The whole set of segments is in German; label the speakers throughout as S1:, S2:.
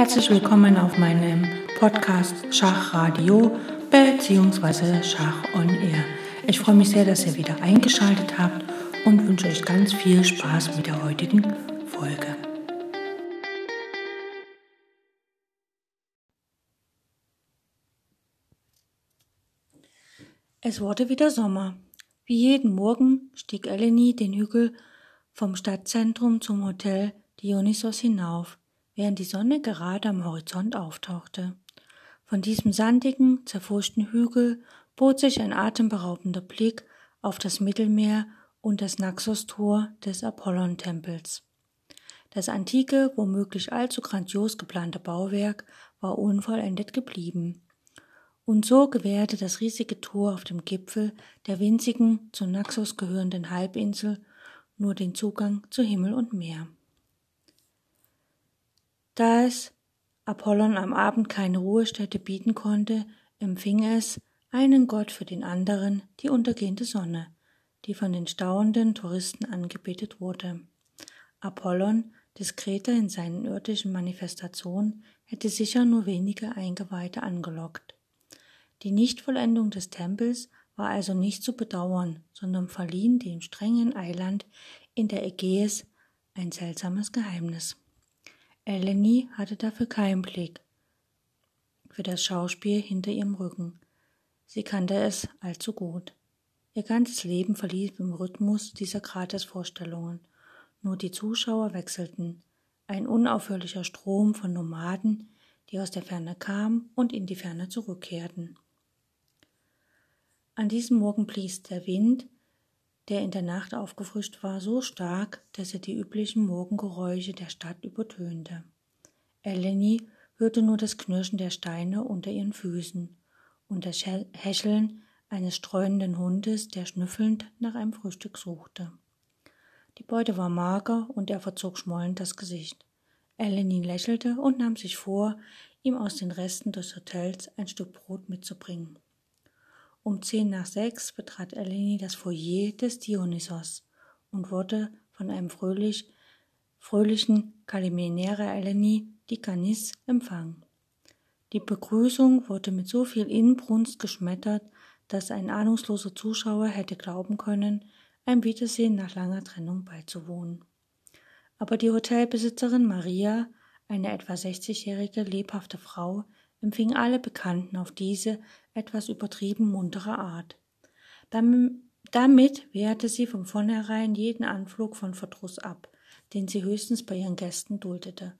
S1: Herzlich willkommen auf meinem Podcast Schachradio bzw. Schach on Air. Ich freue mich sehr, dass ihr wieder eingeschaltet habt und wünsche euch ganz viel Spaß mit der heutigen Folge. Es wurde wieder Sommer. Wie jeden Morgen stieg Eleni den Hügel vom Stadtzentrum zum Hotel Dionysos hinauf, während die Sonne gerade am Horizont auftauchte. Von diesem sandigen, zerfurchten Hügel bot sich ein atemberaubender Blick auf das Mittelmeer und das Naxos-Tor des Apollon-Tempels. Das antike, womöglich allzu grandios geplante Bauwerk war unvollendet geblieben. Und so gewährte das riesige Tor auf dem Gipfel der winzigen, zu Naxos gehörenden Halbinsel nur den Zugang zu Himmel und Meer. Da es Apollon am Abend keine Ruhestätte bieten konnte, empfing es, einen Gott für den anderen, die untergehende Sonne, die von den staunenden Touristen angebetet wurde. Apollon, diskreter in seinen irdischen Manifestationen, hätte sicher nur wenige Eingeweihte angelockt. Die Nichtvollendung des Tempels war also nicht zu bedauern, sondern verliehen dem strengen Eiland in der Ägäis ein seltsames Geheimnis. Eleni hatte dafür keinen Blick für das Schauspiel hinter ihrem Rücken. Sie kannte es allzu gut. Ihr ganzes Leben verlief im Rhythmus dieser Gratisvorstellungen. Nur die Zuschauer wechselten. Ein unaufhörlicher Strom von Nomaden, die aus der Ferne kamen und in die Ferne zurückkehrten. An diesem Morgen blies der Wind, der in der Nacht aufgefrischt war, so stark, dass er die üblichen Morgengeräusche der Stadt übertönte. Eleni hörte nur das Knirschen der Steine unter ihren Füßen und das Häscheln eines streunenden Hundes, der schnüffelnd nach einem Frühstück suchte. Die Beute war mager und er verzog schmollend das Gesicht. Eleni lächelte und nahm sich vor, ihm aus den Resten des Hotels ein Stück Brot mitzubringen. Um zehn nach sechs betrat Eleni das Foyer des Dionysos und wurde von einem fröhlich, fröhlichen Kalimenere Eleni die Canis empfangen. Die Begrüßung wurde mit so viel Inbrunst geschmettert, dass ein ahnungsloser Zuschauer hätte glauben können, ein Wiedersehen nach langer Trennung beizuwohnen. Aber die Hotelbesitzerin Maria, eine etwa 60-jährige lebhafte Frau, empfing alle Bekannten auf diese etwas übertrieben muntere Art. Damit wehrte sie von vornherein jeden Anflug von Verdruss ab, den sie höchstens bei ihren Gästen duldete.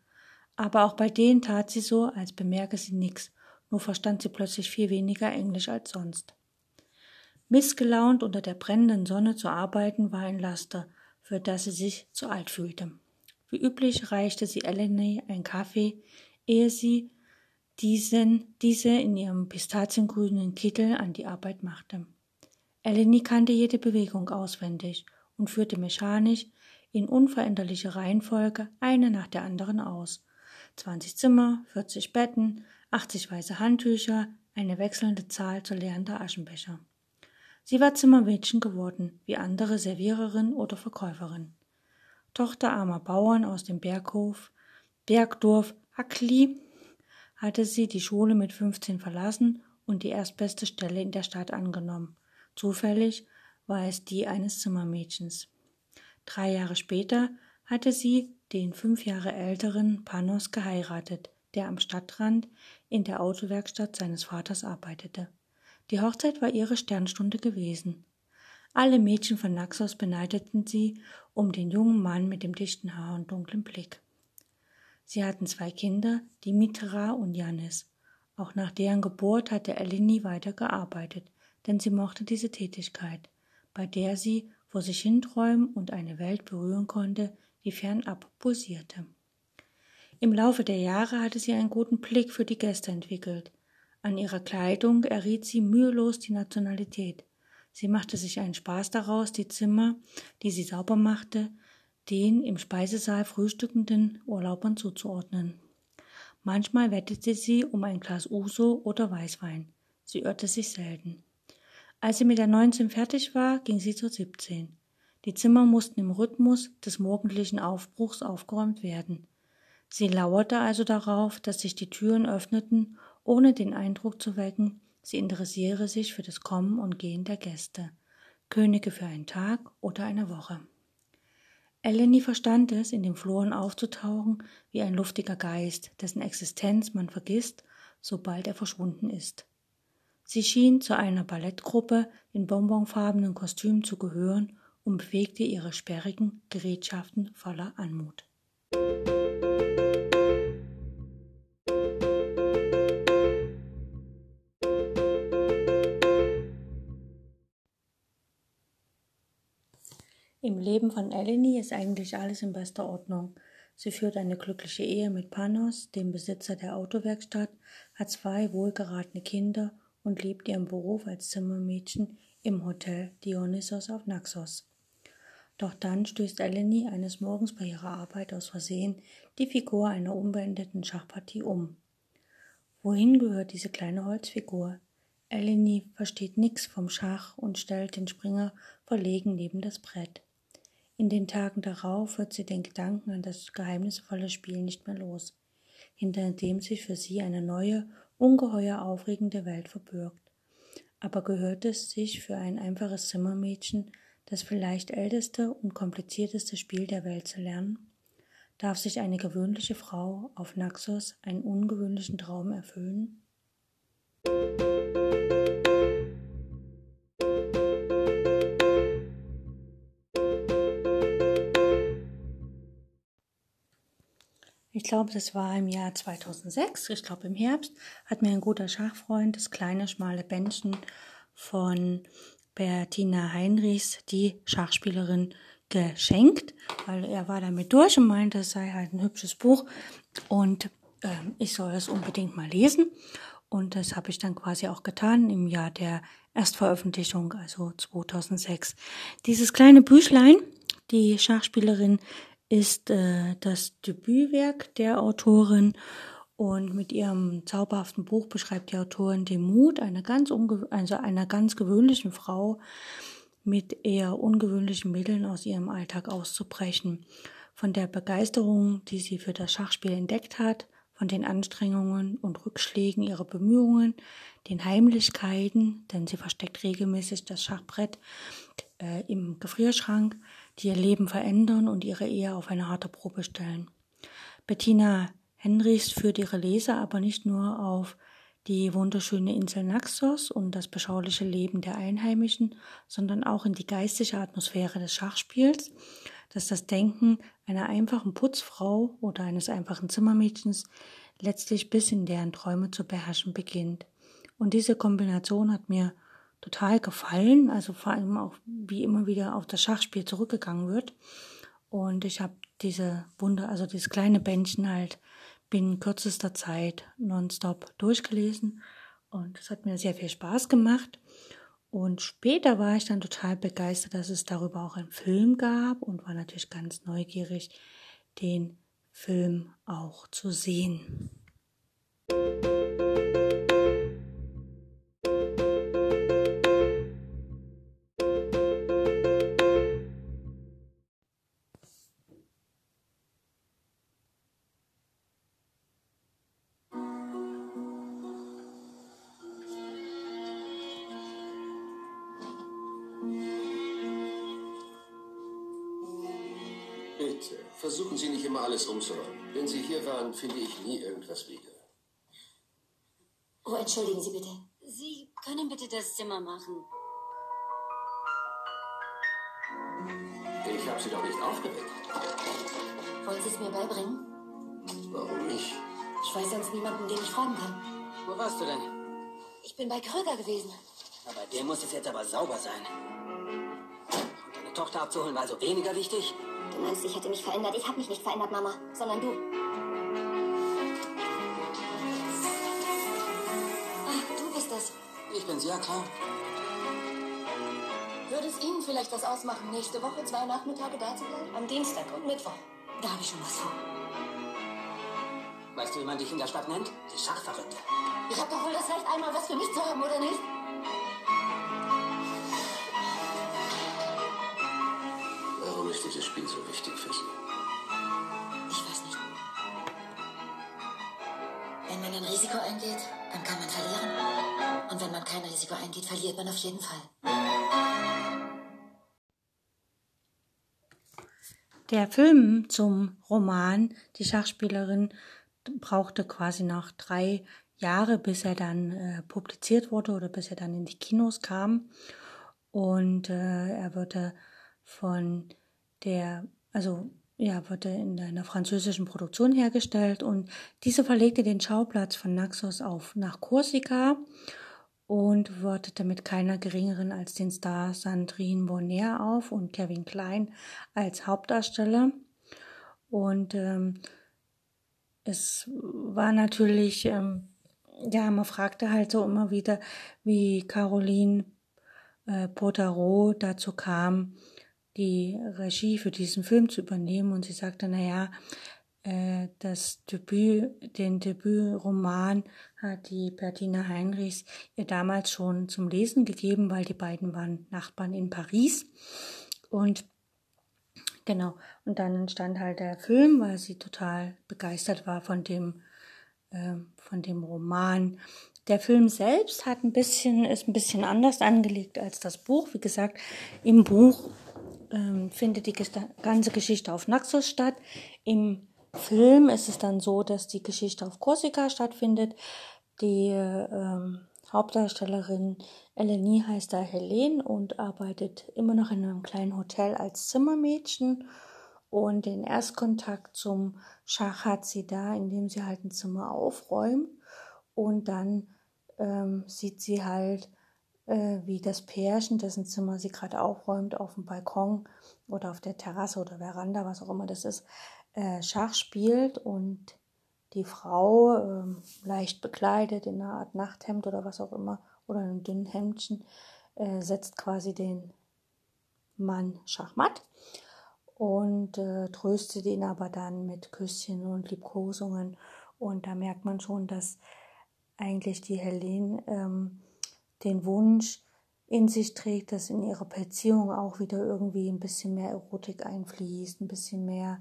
S1: Aber auch bei denen tat sie so, als bemerke sie nichts, nur verstand sie plötzlich viel weniger Englisch als sonst. Missgelaunt unter der brennenden Sonne zu arbeiten war ein Laster, für das sie sich zu alt fühlte. Wie üblich reichte sie Eleni einen Kaffee, ehe sie diesen, diese in ihrem pistaziengrünen Kittel an die Arbeit machte. Eleni kannte jede Bewegung auswendig und führte mechanisch in unveränderlicher Reihenfolge eine nach der anderen aus. 20 Zimmer, 40 Betten, 80 weiße Handtücher, eine wechselnde Zahl zu leerender Aschenbecher. Sie war Zimmermädchen geworden, wie andere Serviererin oder Verkäuferin. Tochter armer Bauern aus dem Berghof, Bergdorf Hackli hatte sie die Schule mit 15 verlassen und die erstbeste Stelle in der Stadt angenommen. Zufällig war es die eines Zimmermädchens. Drei Jahre später hatte sie den fünf Jahre älteren Panos geheiratet, der am Stadtrand in der Autowerkstatt seines Vaters arbeitete. Die Hochzeit war ihre Sternstunde gewesen. Alle Mädchen von Naxos beneideten sie um den jungen Mann mit dem dichten Haar und dunklen Blick. Sie hatten zwei Kinder, Dimitra und Janis. Auch nach deren Geburt hatte Eleni weiter gearbeitet, denn sie mochte diese Tätigkeit, bei der sie vor sich hinträumen und eine Welt berühren konnte, die fernab pulsierte. Im Laufe der Jahre hatte sie einen guten Blick für die Gäste entwickelt. An ihrer Kleidung erriet sie mühelos die Nationalität. Sie machte sich einen Spaß daraus, die Zimmer, die sie sauber machte, den im Speisesaal frühstückenden Urlaubern zuzuordnen. Manchmal wettete sie um ein Glas Uso oder Weißwein. Sie irrte sich selten. Als sie mit der 19 fertig war, ging sie zur 17. Die Zimmer mussten im Rhythmus des morgendlichen Aufbruchs aufgeräumt werden. Sie lauerte also darauf, dass sich die Türen öffneten, ohne den Eindruck zu wecken, sie interessiere sich für das Kommen und Gehen der Gäste, Könige für einen Tag oder eine Woche. Eleni verstand es, in den Fluren aufzutauchen wie ein luftiger Geist, dessen Existenz man vergisst, sobald er verschwunden ist. Sie schien zu einer Ballettgruppe in bonbonfarbenen Kostümen zu gehören und bewegte ihre sperrigen Gerätschaften voller Anmut. Im Leben von Eleni ist eigentlich alles in bester Ordnung. Sie führt eine glückliche Ehe mit Panos, dem Besitzer der Autowerkstatt, hat zwei wohlgeratene Kinder und lebt ihren Beruf als Zimmermädchen im Hotel Dionysos auf Naxos. Doch dann stößt Eleni eines Morgens bei ihrer Arbeit aus Versehen die Figur einer unbeendeten Schachpartie um. Wohin gehört diese kleine Holzfigur? Eleni versteht nix vom Schach und stellt den Springer verlegen neben das Brett. In den Tagen darauf wird sie den Gedanken an das geheimnisvolle Spiel nicht mehr los, hinter dem sich für sie eine neue, ungeheuer aufregende Welt verbirgt. Aber gehört es sich für ein einfaches Zimmermädchen, das vielleicht älteste und komplizierteste Spiel der Welt zu lernen? Darf sich eine gewöhnliche Frau auf Naxos einen ungewöhnlichen Traum erfüllen? Ich glaube, das war im Jahr 2006, ich glaube im Herbst, hat mir ein guter Schachfreund das kleine schmale Bändchen von Bertina Heinrichs, die Schachspielerin, geschenkt, weil er war damit durch und meinte, es sei halt ein hübsches Buch und äh, ich soll es unbedingt mal lesen. Und das habe ich dann quasi auch getan im Jahr der Erstveröffentlichung, also 2006. Dieses kleine Büchlein, die Schachspielerin ist äh, das Debütwerk der Autorin und mit ihrem zauberhaften Buch beschreibt die Autorin den Mut einer ganz, also einer ganz gewöhnlichen Frau mit eher ungewöhnlichen Mitteln aus ihrem Alltag auszubrechen. Von der Begeisterung, die sie für das Schachspiel entdeckt hat, von den Anstrengungen und Rückschlägen ihrer Bemühungen, den Heimlichkeiten, denn sie versteckt regelmäßig das Schachbrett äh, im Gefrierschrank, die ihr Leben verändern und ihre Ehe auf eine harte Probe stellen. Bettina Henrichs führt ihre Leser aber nicht nur auf die wunderschöne Insel Naxos und das beschauliche Leben der Einheimischen, sondern auch in die geistige Atmosphäre des Schachspiels, das das Denken einer einfachen Putzfrau oder eines einfachen Zimmermädchens letztlich bis in deren Träume zu beherrschen beginnt. Und diese Kombination hat mir total gefallen, also vor allem auch wie immer wieder auf das Schachspiel zurückgegangen wird. Und ich habe diese Wunder, also dieses kleine Bändchen halt binnen kürzester Zeit nonstop durchgelesen und es hat mir sehr viel Spaß gemacht. Und später war ich dann total begeistert, dass es darüber auch einen Film gab und war natürlich ganz neugierig, den Film auch zu sehen.
S2: Versuchen finde ich nie irgendwas wieder.
S3: Oh, entschuldigen Sie bitte.
S4: Sie können bitte das Zimmer machen.
S2: Ich habe Sie doch nicht aufgeweckt.
S3: Wollen Sie es mir beibringen?
S2: Warum nicht?
S3: Ich weiß sonst niemanden, den ich fragen kann.
S4: Wo warst du denn?
S3: Ich bin bei Kröger gewesen.
S4: Aber der muss es jetzt aber sauber sein. Und deine Tochter abzuholen war also weniger wichtig?
S3: Du meinst, ich hätte mich verändert? Ich habe mich nicht verändert, Mama, sondern du.
S4: Klar.
S3: Würde es Ihnen vielleicht was ausmachen, nächste Woche zwei Nachmittage da zu bleiben? Am Dienstag und Mittwoch. Da habe ich schon was vor.
S4: Weißt du, wie man dich in der Stadt nennt? Die Schachverrückte.
S3: Ich habe doch wohl das Recht, einmal was für mich zu haben, oder nicht?
S2: Warum ist dieses Spiel so wichtig für Sie?
S3: Wenn man kein Risiko eingeht, verliert man auf jeden Fall.
S1: Der Film zum Roman Die Schachspielerin brauchte quasi noch drei Jahre, bis er dann äh, publiziert wurde oder bis er dann in die Kinos kam. Und äh, er wurde von der, also ja, wurde in einer französischen Produktion hergestellt und diese verlegte den Schauplatz von Naxos auf nach Korsika und wartete mit keiner geringeren als den Star Sandrine Bonner auf und Kevin Klein als Hauptdarsteller. Und ähm, es war natürlich, ähm, ja, man fragte halt so immer wieder, wie Caroline äh, Potaro dazu kam, die Regie für diesen Film zu übernehmen und sie sagte, naja, das Debüt, den Debütroman hat die Bertina Heinrichs ihr damals schon zum Lesen gegeben, weil die beiden waren Nachbarn in Paris und genau, und dann entstand halt der Film, weil sie total begeistert war von dem, äh, von dem Roman. Der Film selbst hat ein bisschen, ist ein bisschen anders angelegt als das Buch. Wie gesagt, im Buch ähm, findet die ganze Geschichte auf Naxos statt. Im Film ist es dann so, dass die Geschichte auf Korsika stattfindet. Die ähm, Hauptdarstellerin Eleni heißt da Helene und arbeitet immer noch in einem kleinen Hotel als Zimmermädchen. Und den Erstkontakt zum Schach hat sie da, indem sie halt ein Zimmer aufräumt. Und dann ähm, sieht sie halt äh, wie das Pärchen, dessen Zimmer sie gerade aufräumt, auf dem Balkon oder auf der Terrasse oder Veranda, was auch immer das ist, äh, Schach spielt und die Frau, äh, leicht bekleidet in einer Art Nachthemd oder was auch immer, oder einem dünnen Hemdchen, äh, setzt quasi den Mann Schachmatt und äh, tröstet ihn aber dann mit Küsschen und Liebkosungen. Und da merkt man schon, dass eigentlich die Helene ähm, den Wunsch in sich trägt, dass in ihrer Beziehung auch wieder irgendwie ein bisschen mehr Erotik einfließt, ein bisschen mehr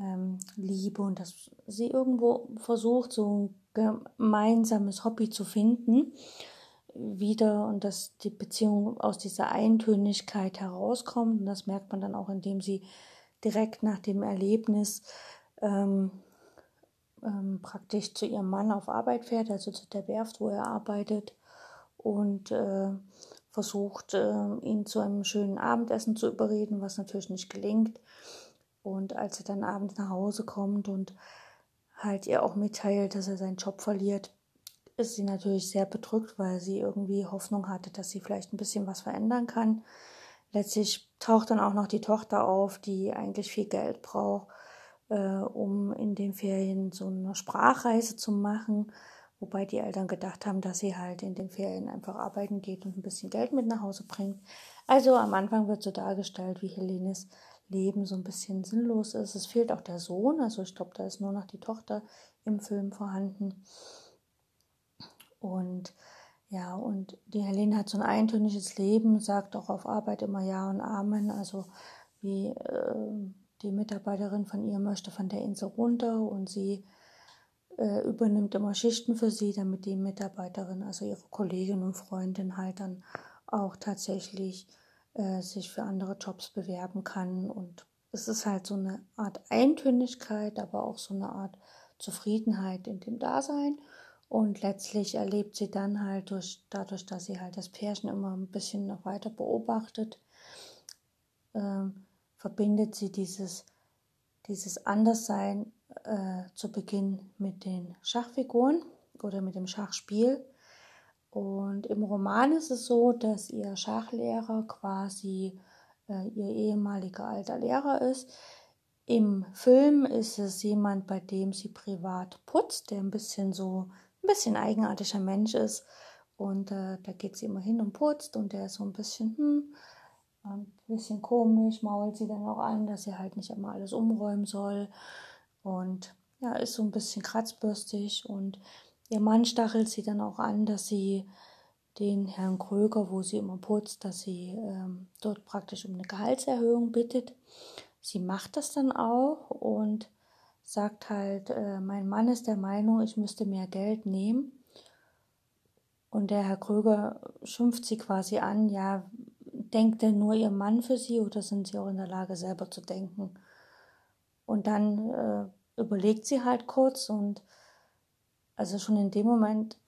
S1: ähm, Liebe und dass sie irgendwo versucht, so ein gemeinsames Hobby zu finden wieder und dass die Beziehung aus dieser Eintönigkeit herauskommt und das merkt man dann auch, indem sie direkt nach dem Erlebnis ähm, ähm, praktisch zu ihrem Mann auf Arbeit fährt, also zu der Werft, wo er arbeitet und äh, versucht, äh, ihn zu einem schönen Abendessen zu überreden, was natürlich nicht gelingt. Und als er dann abends nach Hause kommt und halt ihr auch mitteilt, dass er seinen Job verliert, ist sie natürlich sehr bedrückt, weil sie irgendwie Hoffnung hatte, dass sie vielleicht ein bisschen was verändern kann. Letztlich taucht dann auch noch die Tochter auf, die eigentlich viel Geld braucht, äh, um in den Ferien so eine Sprachreise zu machen Wobei die Eltern gedacht haben, dass sie halt in den Ferien einfach arbeiten geht und ein bisschen Geld mit nach Hause bringt. Also am Anfang wird so dargestellt, wie Helenes Leben so ein bisschen sinnlos ist. Es fehlt auch der Sohn, also ich glaube, da ist nur noch die Tochter im Film vorhanden. Und ja, und die Helene hat so ein eintöniges Leben, sagt auch auf Arbeit immer Ja und Amen. Also wie äh, die Mitarbeiterin von ihr möchte von der Insel runter und sie äh, übernimmt immer Schichten für sie, damit die Mitarbeiterin, also ihre Kollegin und Freundin halt dann auch tatsächlich äh, sich für andere Jobs bewerben kann. Und es ist halt so eine Art Eintönigkeit, aber auch so eine Art Zufriedenheit in dem Dasein. Und letztlich erlebt sie dann halt durch, dadurch, dass sie halt das Pärchen immer ein bisschen noch weiter beobachtet, äh, verbindet sie dieses, dieses Anderssein äh, zu Beginn mit den Schachfiguren oder mit dem Schachspiel. Und im Roman ist es so, dass ihr Schachlehrer quasi äh, ihr ehemaliger alter Lehrer ist. Im Film ist es jemand, bei dem sie privat putzt, der ein bisschen so ein bisschen eigenartiger Mensch ist. Und äh, da geht sie immer hin und putzt und der ist so ein bisschen, hm, ein bisschen komisch, mault sie dann auch an, dass sie halt nicht immer alles umräumen soll. Und ja, ist so ein bisschen kratzbürstig und ihr Mann stachelt sie dann auch an, dass sie den Herrn Kröger, wo sie immer putzt, dass sie ähm, dort praktisch um eine Gehaltserhöhung bittet. Sie macht das dann auch und sagt halt, äh, mein Mann ist der Meinung, ich müsste mehr Geld nehmen. Und der Herr Kröger schimpft sie quasi an, ja, denkt denn nur ihr Mann für sie oder sind sie auch in der Lage, selber zu denken? Und dann äh, überlegt sie halt kurz und also schon in dem Moment,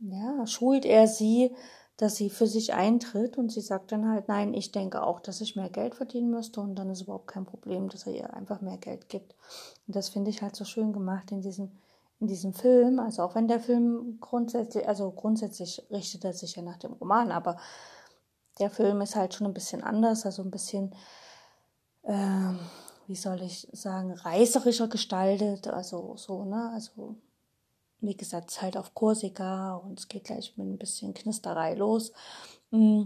S1: ja, schult er sie, dass sie für sich eintritt und sie sagt dann halt, nein, ich denke auch, dass ich mehr Geld verdienen müsste und dann ist überhaupt kein Problem, dass er ihr einfach mehr Geld gibt. Und das finde ich halt so schön gemacht in diesem, in diesem Film. Also auch wenn der Film grundsätzlich, also grundsätzlich richtet er sich ja nach dem Roman, aber der Film ist halt schon ein bisschen anders, also ein bisschen, ähm, wie soll ich sagen, reißerischer gestaltet, also so, ne, also wie gesagt, es ist halt auf Korsika und es geht gleich mit ein bisschen Knisterei los. Mm,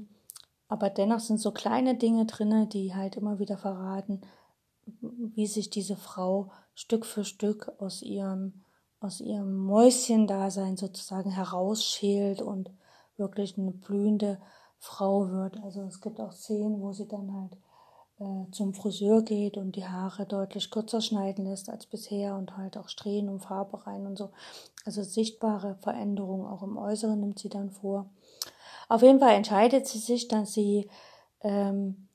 S1: aber dennoch sind so kleine Dinge drin, die halt immer wieder verraten, wie sich diese Frau Stück für Stück aus ihrem, aus ihrem Mäuschendasein sozusagen herausschält und wirklich eine blühende Frau wird. Also es gibt auch Szenen, wo sie dann halt äh, zum Friseur geht und die Haare deutlich kürzer schneiden lässt als bisher und halt auch Strähnen und Farbe rein und so. Also sichtbare Veränderungen auch im Äußeren nimmt sie dann vor. Auf jeden Fall entscheidet sie sich, dass sie ähm,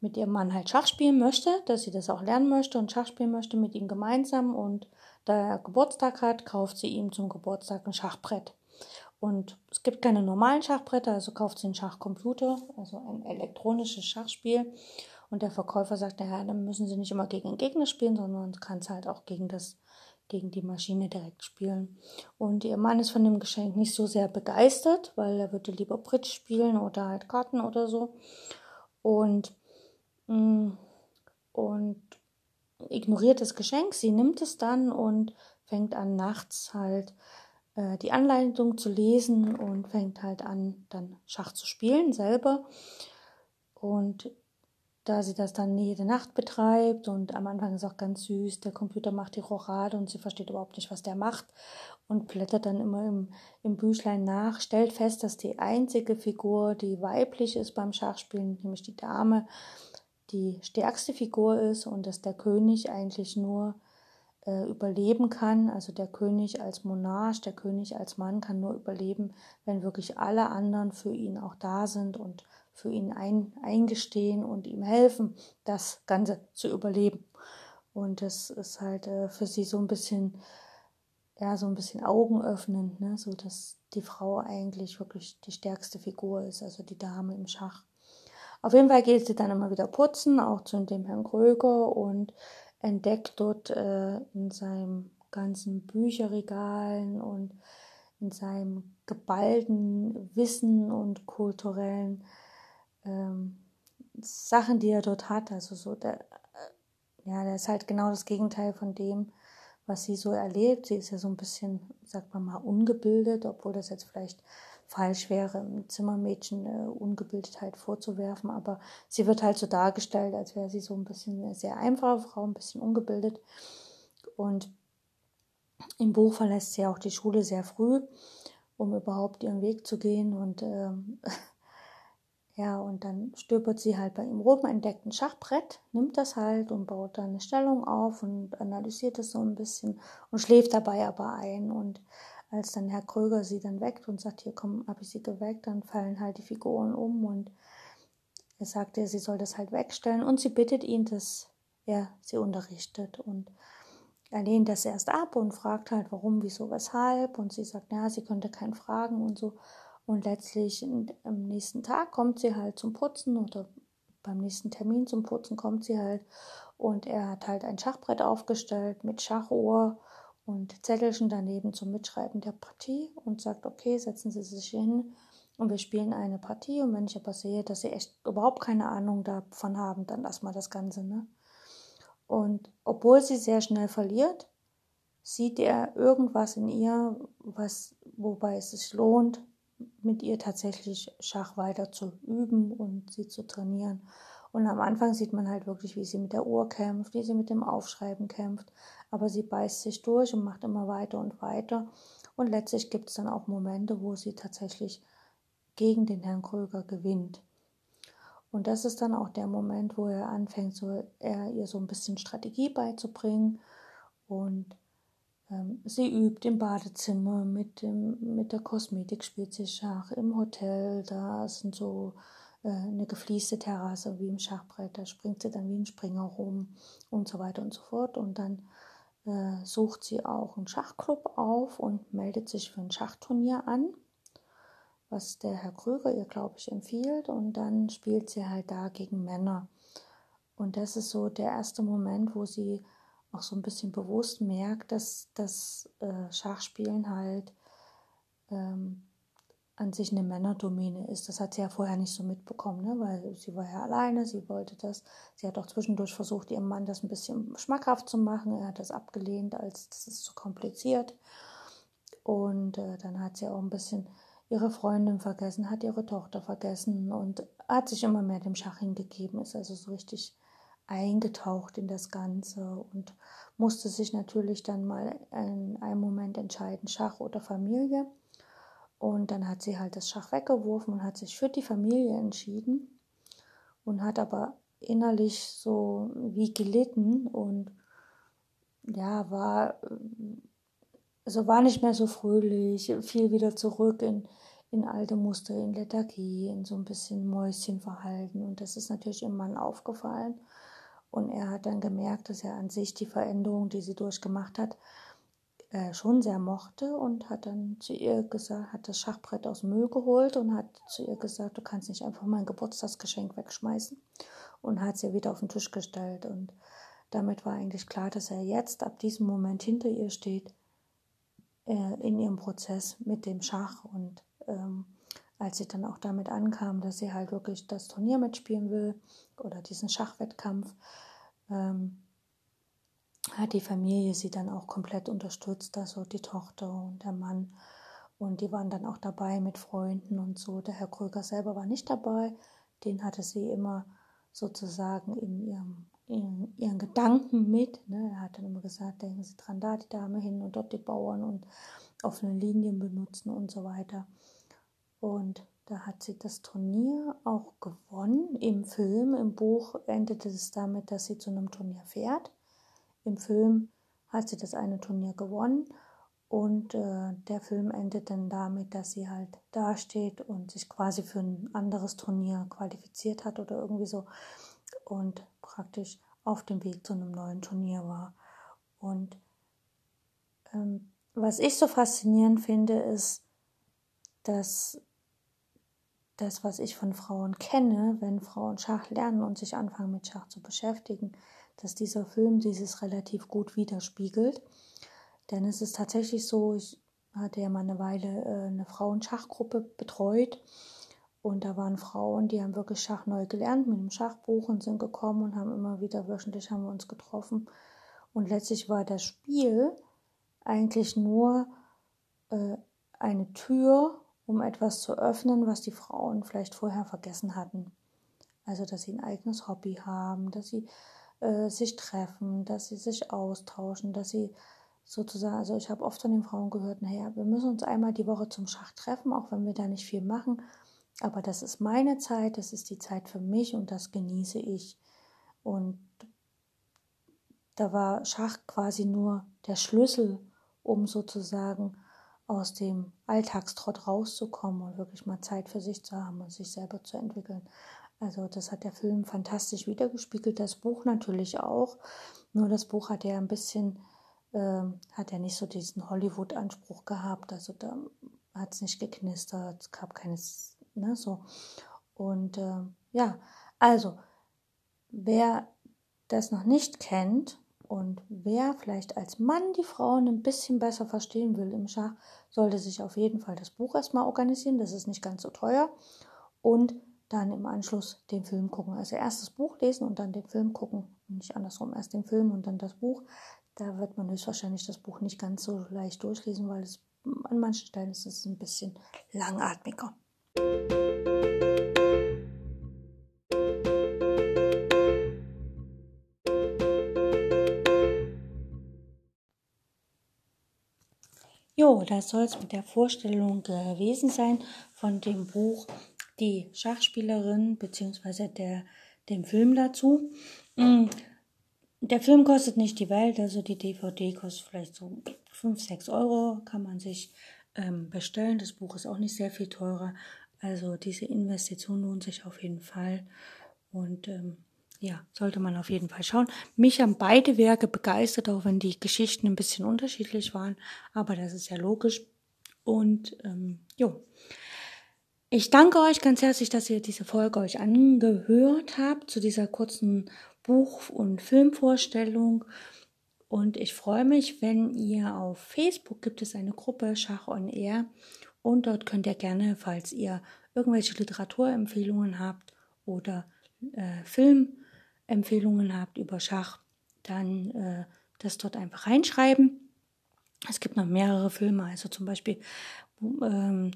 S1: mit ihrem Mann halt Schach spielen möchte, dass sie das auch lernen möchte und Schach spielen möchte mit ihm gemeinsam. Und da er Geburtstag hat, kauft sie ihm zum Geburtstag ein Schachbrett. Und es gibt keine normalen Schachbretter, also kauft sie einen Schachcomputer, also ein elektronisches Schachspiel. Und der Verkäufer sagt, naja, dann müssen sie nicht immer gegen den Gegner spielen, sondern kann es halt auch gegen das gegen die Maschine direkt spielen. Und ihr Mann ist von dem Geschenk nicht so sehr begeistert, weil er würde lieber Bridge spielen oder halt Karten oder so. Und, mm, und ignoriert das Geschenk. Sie nimmt es dann und fängt an, nachts halt äh, die Anleitung zu lesen und fängt halt an, dann Schach zu spielen selber. Und da sie das dann jede Nacht betreibt und am Anfang ist auch ganz süß, der Computer macht die Rochade und sie versteht überhaupt nicht, was der macht und blättert dann immer im, im Büchlein nach, stellt fest, dass die einzige Figur, die weiblich ist beim Schachspielen, nämlich die Dame, die stärkste Figur ist und dass der König eigentlich nur äh, überleben kann, also der König als Monarch, der König als Mann kann nur überleben, wenn wirklich alle anderen für ihn auch da sind und für ihn ein, eingestehen und ihm helfen, das Ganze zu überleben. Und das ist halt äh, für sie so ein bisschen, ja, so ein bisschen augenöffnend, ne? so dass die Frau eigentlich wirklich die stärkste Figur ist, also die Dame im Schach. Auf jeden Fall geht sie dann immer wieder putzen, auch zu dem Herrn Kröger und entdeckt dort äh, in seinem ganzen Bücherregalen und in seinem geballten Wissen und kulturellen ähm, Sachen, die er dort hat. Also so der, äh, ja, der ist halt genau das Gegenteil von dem, was sie so erlebt. Sie ist ja so ein bisschen, sagt man mal, ungebildet, obwohl das jetzt vielleicht falsch wäre, ein Zimmermädchen äh, Ungebildetheit vorzuwerfen, aber sie wird halt so dargestellt, als wäre sie so ein bisschen eine sehr einfache Frau, ein bisschen ungebildet. Und im Buch verlässt sie auch die Schule sehr früh, um überhaupt ihren Weg zu gehen und ähm, Ja, und dann stöbert sie halt bei ihm rum, entdeckt ein Schachbrett, nimmt das halt und baut dann eine Stellung auf und analysiert es so ein bisschen und schläft dabei aber ein. Und als dann Herr Kröger sie dann weckt und sagt, hier komm, habe ich sie geweckt, dann fallen halt die Figuren um und er sagt ihr, sie soll das halt wegstellen und sie bittet ihn, dass er sie unterrichtet und er lehnt das erst ab und fragt halt, warum, wieso, weshalb und sie sagt, ja, sie könnte keinen fragen und so. Und letztlich am nächsten Tag kommt sie halt zum Putzen oder beim nächsten Termin zum Putzen kommt sie halt und er hat halt ein Schachbrett aufgestellt mit Schachuhr und Zettelchen daneben zum Mitschreiben der Partie und sagt, okay, setzen Sie sich hin und wir spielen eine Partie und wenn ich aber sehe, dass Sie echt überhaupt keine Ahnung davon haben, dann lassen wir das Ganze, ne? Und obwohl sie sehr schnell verliert, sieht er irgendwas in ihr, was, wobei es sich lohnt, mit ihr tatsächlich Schach weiter zu üben und sie zu trainieren. Und am Anfang sieht man halt wirklich, wie sie mit der Uhr kämpft, wie sie mit dem Aufschreiben kämpft. Aber sie beißt sich durch und macht immer weiter und weiter. Und letztlich gibt es dann auch Momente, wo sie tatsächlich gegen den Herrn Kröger gewinnt. Und das ist dann auch der Moment, wo er anfängt, so, er ihr so ein bisschen Strategie beizubringen Und ähm, sie übt im Badezimmer mit, dem, mit der Kosmetik, spielt sie Schach im Hotel. Da sind so äh, eine gefließte Terrasse wie im Schachbrett. Da springt sie dann wie ein Springer rum und so weiter und so fort. Und dann äh, sucht sie auch einen Schachclub auf und meldet sich für ein Schachturnier an, was der Herr Krüger ihr, glaube ich, empfiehlt. Und dann spielt sie halt da gegen Männer. Und das ist so der erste Moment, wo sie auch so ein bisschen bewusst merkt, dass das äh, Schachspielen halt ähm, an sich eine Männerdomäne ist. Das hat sie ja vorher nicht so mitbekommen, ne? weil sie war ja alleine, sie wollte das. Sie hat auch zwischendurch versucht, ihrem Mann das ein bisschen schmackhaft zu machen. Er hat das abgelehnt, als das ist zu kompliziert. Und äh, dann hat sie auch ein bisschen ihre Freundin vergessen, hat ihre Tochter vergessen und hat sich immer mehr dem Schach hingegeben, ist also so richtig eingetaucht in das Ganze und musste sich natürlich dann mal in einem Moment entscheiden, Schach oder Familie. Und dann hat sie halt das Schach weggeworfen und hat sich für die Familie entschieden und hat aber innerlich so wie gelitten und ja, war, also war nicht mehr so fröhlich, fiel wieder zurück in, in alte Muster, in Lethargie, in so ein bisschen Mäuschenverhalten. Und das ist natürlich ihrem Mann aufgefallen. Und er hat dann gemerkt, dass er an sich die Veränderung, die sie durchgemacht hat, äh, schon sehr mochte und hat dann zu ihr gesagt, hat das Schachbrett aus dem Müll geholt und hat zu ihr gesagt, du kannst nicht einfach mein Geburtstagsgeschenk wegschmeißen und hat sie wieder auf den Tisch gestellt. Und damit war eigentlich klar, dass er jetzt ab diesem Moment hinter ihr steht äh, in ihrem Prozess mit dem Schach und ähm, als sie dann auch damit ankam, dass sie halt wirklich das Turnier mitspielen will oder diesen Schachwettkampf, ähm, hat die Familie sie dann auch komplett unterstützt, also die Tochter und der Mann. Und die waren dann auch dabei mit Freunden und so. Der Herr Kröger selber war nicht dabei. Den hatte sie immer sozusagen in ihrem in ihren Gedanken mit. Ne? Er hat dann immer gesagt, denken Sie dran, da die Dame hin und dort die Bauern und offene Linien benutzen und so weiter. Und da hat sie das Turnier auch gewonnen. Im Film, im Buch endete es damit, dass sie zu einem Turnier fährt. Im Film hat sie das eine Turnier gewonnen und äh, der Film endet dann damit, dass sie halt dasteht und sich quasi für ein anderes Turnier qualifiziert hat oder irgendwie so und praktisch auf dem Weg zu einem neuen Turnier war. Und ähm, was ich so faszinierend finde, ist, dass das, was ich von Frauen kenne, wenn Frauen Schach lernen und sich anfangen mit Schach zu beschäftigen, dass dieser Film dieses relativ gut widerspiegelt. Denn es ist tatsächlich so, ich hatte ja mal eine Weile äh, eine Frauenschachgruppe betreut und da waren Frauen, die haben wirklich Schach neu gelernt mit dem Schachbuch und sind gekommen und haben immer wieder wöchentlich haben wir uns getroffen. Und letztlich war das Spiel eigentlich nur äh, eine Tür, um etwas zu öffnen, was die Frauen vielleicht vorher vergessen hatten. Also, dass sie ein eigenes Hobby haben, dass sie äh, sich treffen, dass sie sich austauschen, dass sie sozusagen, also ich habe oft von den Frauen gehört, naja, wir müssen uns einmal die Woche zum Schach treffen, auch wenn wir da nicht viel machen, aber das ist meine Zeit, das ist die Zeit für mich und das genieße ich. Und da war Schach quasi nur der Schlüssel, um sozusagen aus dem Alltagstrott rauszukommen und wirklich mal Zeit für sich zu haben und sich selber zu entwickeln. Also das hat der Film fantastisch wiedergespiegelt, das Buch natürlich auch. Nur das Buch hat ja ein bisschen, äh, hat ja nicht so diesen Hollywood-Anspruch gehabt. Also da hat es nicht geknistert, es gab keines, ne, so. Und äh, ja, also wer das noch nicht kennt und wer vielleicht als Mann die Frauen ein bisschen besser verstehen will im Schach, sollte sich auf jeden Fall das Buch erstmal organisieren. Das ist nicht ganz so teuer. Und dann im Anschluss den Film gucken. Also erst das Buch lesen und dann den Film gucken. Nicht andersrum, erst den Film und dann das Buch. Da wird man höchstwahrscheinlich das Buch nicht ganz so leicht durchlesen, weil es an manchen Stellen ist es ein bisschen langatmiger. Jo, das soll es mit der Vorstellung gewesen sein von dem Buch die Schachspielerin beziehungsweise der, dem Film dazu. Mm, der Film kostet nicht die Welt, also die DVD kostet vielleicht so 5, 6 Euro, kann man sich ähm, bestellen. Das Buch ist auch nicht sehr viel teurer. Also diese Investition lohnt sich auf jeden Fall. Und ähm, ja, sollte man auf jeden Fall schauen. Mich haben beide Werke begeistert, auch wenn die Geschichten ein bisschen unterschiedlich waren. Aber das ist ja logisch. Und ähm, jo. Ich danke euch ganz herzlich, dass ihr diese Folge euch angehört habt zu dieser kurzen Buch- und Filmvorstellung. Und ich freue mich, wenn ihr auf Facebook gibt es eine Gruppe Schach on Air und dort könnt ihr gerne, falls ihr irgendwelche Literaturempfehlungen habt oder äh, Filmempfehlungen habt über Schach, dann äh, das dort einfach reinschreiben. Es gibt noch mehrere Filme, also zum Beispiel ähm,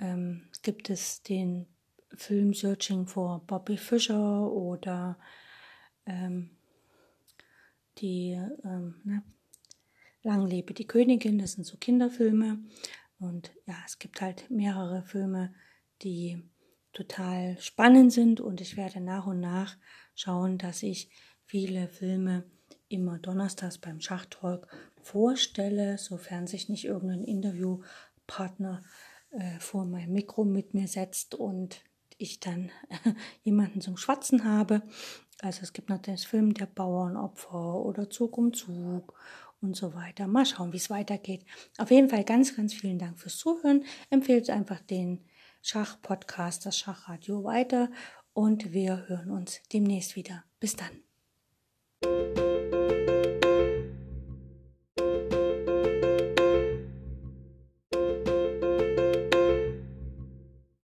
S1: ähm, gibt es den Film Searching for Bobby Fischer oder ähm, die ähm, ne, Lang lebe die Königin, das sind so Kinderfilme. Und ja, es gibt halt mehrere Filme, die total spannend sind und ich werde nach und nach schauen, dass ich viele Filme immer donnerstags beim Schachtalk vorstelle, sofern sich nicht irgendein Interviewpartner äh, vor mein Mikro mit mir setzt und ich dann jemanden zum Schwatzen habe. Also es gibt natürlich Film Der Bauernopfer oder Zug um Zug und so weiter. Mal schauen, wie es weitergeht. Auf jeden Fall ganz, ganz vielen Dank fürs Zuhören. Empfehlt einfach den Schach-Podcast, das Schachradio weiter und wir hören uns demnächst wieder. Bis dann.